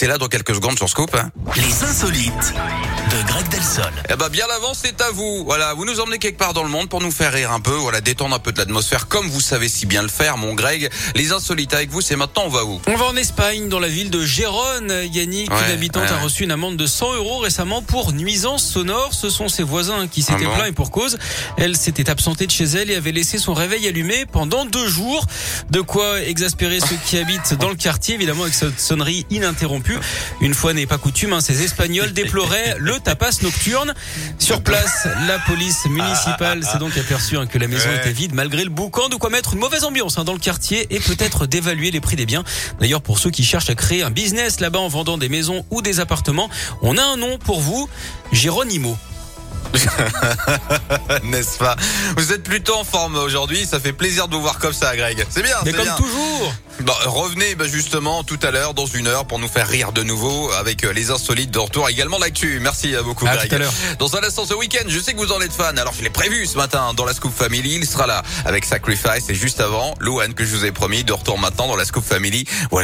C'est là dans quelques secondes sur Scoop. Hein. Les insolites de Greg Delsol. Eh ben bien l'avance c'est à vous. Voilà, vous nous emmenez quelque part dans le monde pour nous faire rire un peu, voilà, détendre un peu de l'atmosphère comme vous savez si bien le faire, mon Greg. Les insolites avec vous, c'est maintenant on va où? On va en Espagne, dans la ville de Gérone. Yannick, Ouais, une habitante ouais, a reçu une amende de 100 euros récemment pour nuisance sonore. Ce sont ses voisins qui s'étaient Ah bon? plaints et pour cause. Elle s'était absentée de chez elle et avait laissé son réveil allumé pendant deux jours. De quoi exaspérer ceux qui habitent dans le quartier, évidemment avec cette sonnerie ininterrompue. Une fois n'est pas coutume, hein, ces Espagnols déploraient le tapas nocturne. Sur place, la police municipale s'est donc aperçue hein, que la maison Ouais. était vide malgré le boucan, de quoi mettre une mauvaise ambiance hein, dans le quartier et peut-être d'évaluer les prix des biens. D'ailleurs, pour ceux qui cherchent à créer un business là-bas en vendant des maisons ou des appartements, on a un nom pour vous, Géronimo. N'est-ce pas Vous êtes plutôt en forme aujourd'hui, ça fait plaisir de vous voir comme ça, Greg. C'est bien, Mais comme bien. toujours, Bon, revenez bah, justement tout à l'heure, dans une heure, pour nous faire rire de nouveau avec euh, les insolites de retour, également l'actu. Merci à beaucoup, À Greg. tout à l'heure. Dans un instant ce week-end, je sais que vous en êtes fan, alors je l'ai prévu ce matin dans la Scoop Family. Il sera là avec Sacrifice et juste avant, Louane que je vous ai promis de retour maintenant dans la Scoop Family. Voilà.